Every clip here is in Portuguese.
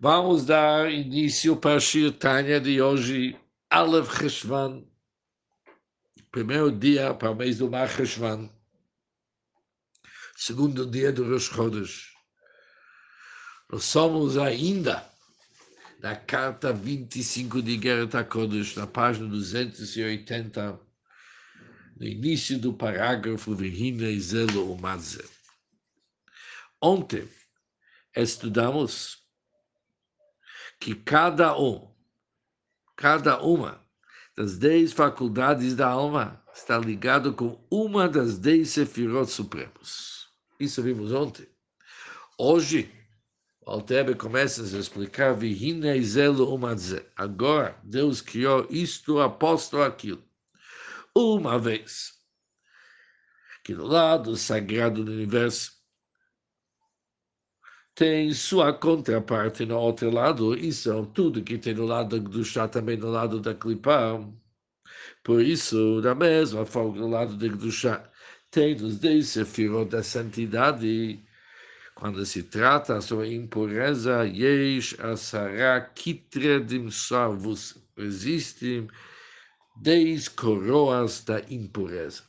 Vamos dar início para a Shir Tanya de hoje, Aleph Cheshvan, primeiro dia para o mês do Mar Cheshvan, segundo dia do Rosh Chodesh. Nós somos ainda na carta 25 de Gerata Kodesh, na página 280, no início do parágrafo Vihina Zelo Umadze. Ontem estudamos que cada um, cada uma das dez faculdades da alma está ligado com uma das dez sefirot supremos. Isso vimos ontem. Hoje, o Altebe começa a explicar Agora, Deus criou isto aposto aquilo. Uma vez que no lado sagrado do universo tem sua contraparte no outro lado, isso é tudo que tem no lado do chá também no lado da clipa. Por isso, da mesma forma, no lado do chá tem os dez sefirot da santidade. Quando se trata sobre impureza, yesh asara kitredim sarvus. Existem dez coroas da impureza.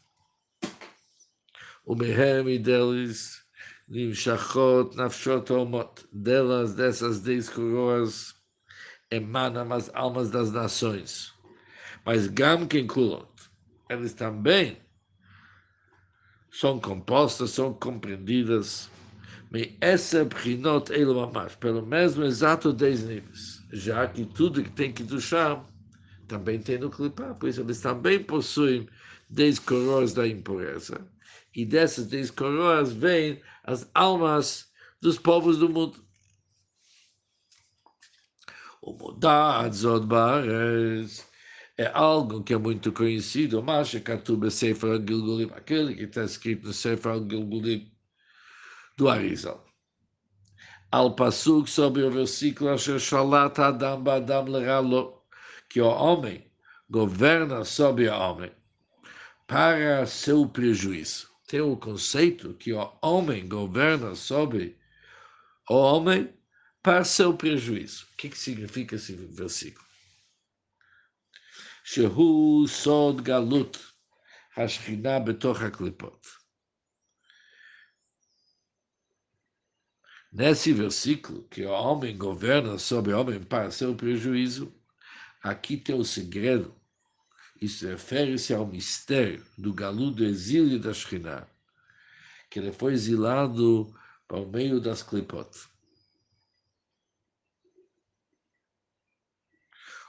O mehem deles Nimshachot Nafshot Omot, delas, dessas dez coroas, emanam as almas das nações. Mas Gam Kulot, eles também são compostas, são compreendidas, me essa prinot elomamash, pelo mesmo exato dez níveis, já que tudo que tem que duchar também tem no clipar, por isso eles também possuem dez coroas da impureza. E dessas dez coroas vêm as almas dos povos do mundo. O Modad Zod Bares é algo que é muito conhecido, mas Katuba Sefer Gilgulim, aquele que está escrito no Sefer Gilgulim do Arizal. Al Pasuk sobre o versículo Shalat Adam Badam Leralo, que o homem governa sobre o homem para seu prejuízo tem o conceito que o homem governa sobre o homem para seu prejuízo. O que, que significa esse versículo? Shehu sod galut hashchina betoch haklipot. Nesse versículo, que o homem governa sobre o homem para seu prejuízo, aqui tem o segredo isso refere-se ao mistério do galu do exílio da Shekhinah, que ele foi exilado para o meio das clipot.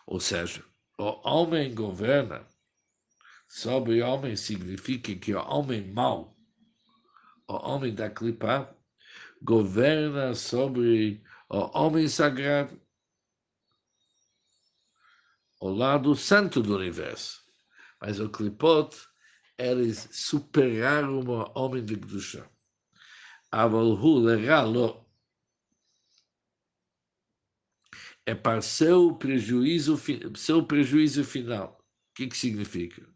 Ou seja, o homem governa sobre o homem significa que o homem mau, o homem da clipa, governa sobre o homem sagrado, o lado santo do universo. Mas o Klipot, eles superaram o homem de Kedusha. Avalhu leralo é para seu prejuízo, seu prejuízo final. O que, que significa?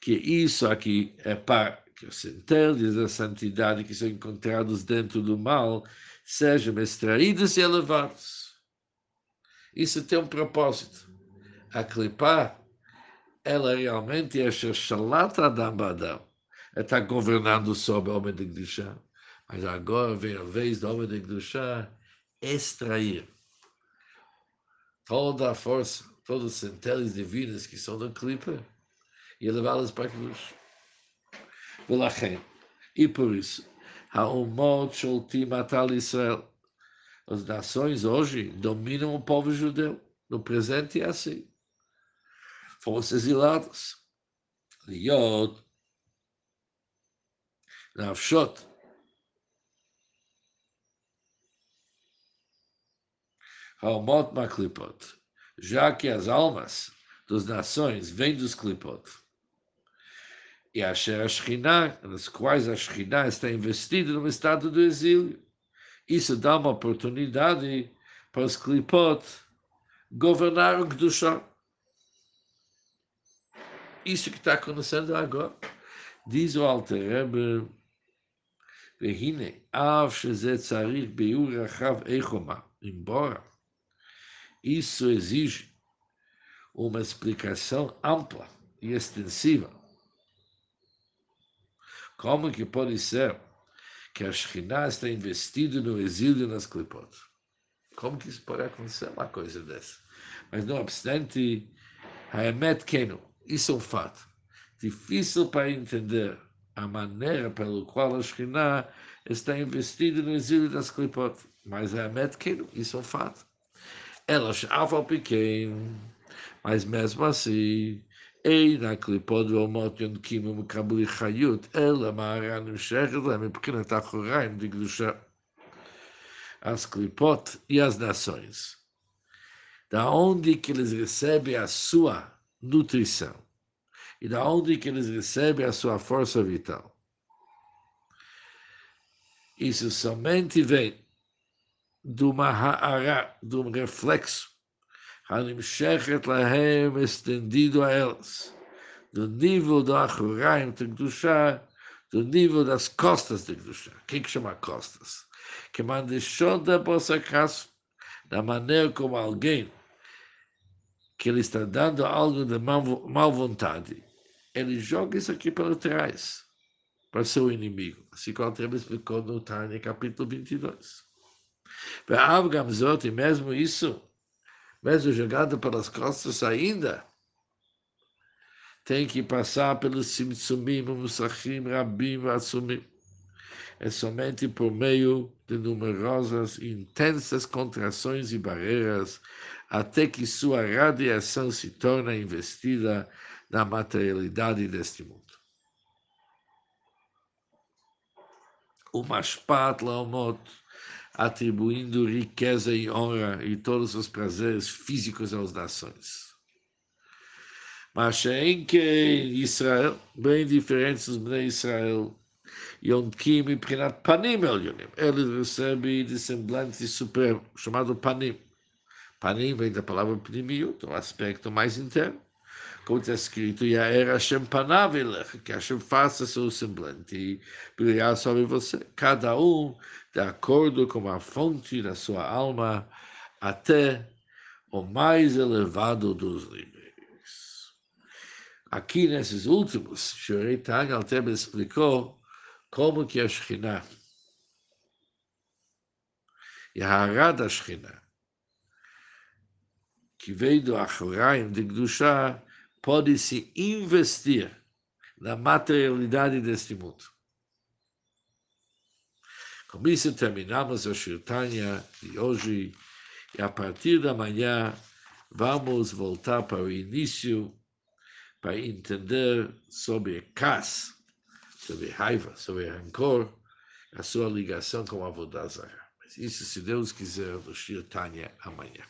Que isso aqui é para que os centelhos da santidade que são encontrados dentro do mal sejam extraídos e elevados. Isso tem um propósito. A clipar ela realmente é Sheshalat Adam Badam. Ela está governando sobre o homem de Gdusha. Mas agora vem a vez do homem de Gdusha extrair toda a força, todas as centelhas divinas que são do clipe e levá-las para Gdusha. E por isso, Haumot Sholtim Atal Israel. As nações hoje dominam o povo judeu. No presente é assim fomos exilados. Liot, Nafshot, Halmot Maklipot, já que as almas das nações vêm dos Klipot. E a Shekhinah, nas quais a Shekhinah está investida no estado do exílio. Isso dá uma oportunidade para os Klipot governar o Kedushah. Isso que está acontecendo agora. Diz o Alter Rebbe, והנה, אף שזה צריך ביאור רחב איכומה, embora isso exige uma explicação ampla e extensiva. Como que pode ser que a Shekhinah está investida no exílio nas Klipot? Como que isso pode acontecer uma coisa dessa? Mas não obstante, Haemet Keno, isso é um fato. Difícil para entender a maneira pela qual a Shekhinah está investida no exílio das Klipot. Mas Haemet Keno, isso é um fato. Elas, Aval pequeno, mas mesmo assim, אין הקליפות ואומות יונקים ומקבלי חיות, אלא מהר"ן נמשכת להם מבחינת אחוריים דקדושה. As clipot e as nações. Da onde que eles recebem a sua nutrição e da onde que eles recebem a sua força vital. Isso somente vem de uma ha'ara, de um reflexo הנמשכת להם estendido a elas, do nível do Achuraim de Gdusha, do nível das costas de Gdusha. O que, que chama costas? Que mandou da bolsa casa, da maneira como alguém que ele está dando algo de mal vontade, ele joga isso aqui para trás, para seu inimigo. Assim como o explicou no Tânia, capítulo 22. E mesmo isso, mesmo jogado pelas costas ainda, tem que passar pelos simtsumim, musachim, rabim, assumim. É somente por meio de numerosas intensas contrações e barreiras até que sua radiação se torna investida na materialidade deste mundo. O Mashpat Laomot atribuindo riqueza e honra e todos os prazeres físicos às nações. Mas em que Israel, bem diferentes dos Bnei Israel, Yonkim e Prinat Panim Elyonim, ele recebe de semblante supremo, chamado Panim. Panim vem da palavra Pnimiut, um aspecto mais interno como está escrito, e a era Hashem panavilech, que Hashem faça seu semblante brilhar sobre você, cada um de acordo com a fonte da sua alma, até o mais elevado dos níveis. Aqui nesses últimos, Shurei Tang Altem explicou como que a Shekhinah e a Hará da Shekhinah, que veio do Achoraim de Gdusha, pode se investir na materialidade deste mundo. Com isso terminamos a Shirtanya de hoje e a partir da manhã vamos voltar para o início para entender sobre Kas, sobre raiva, sobre rancor, a sua ligação com a Vodazara. Mas isso, se Deus quiser, no Shirtanya amanhã.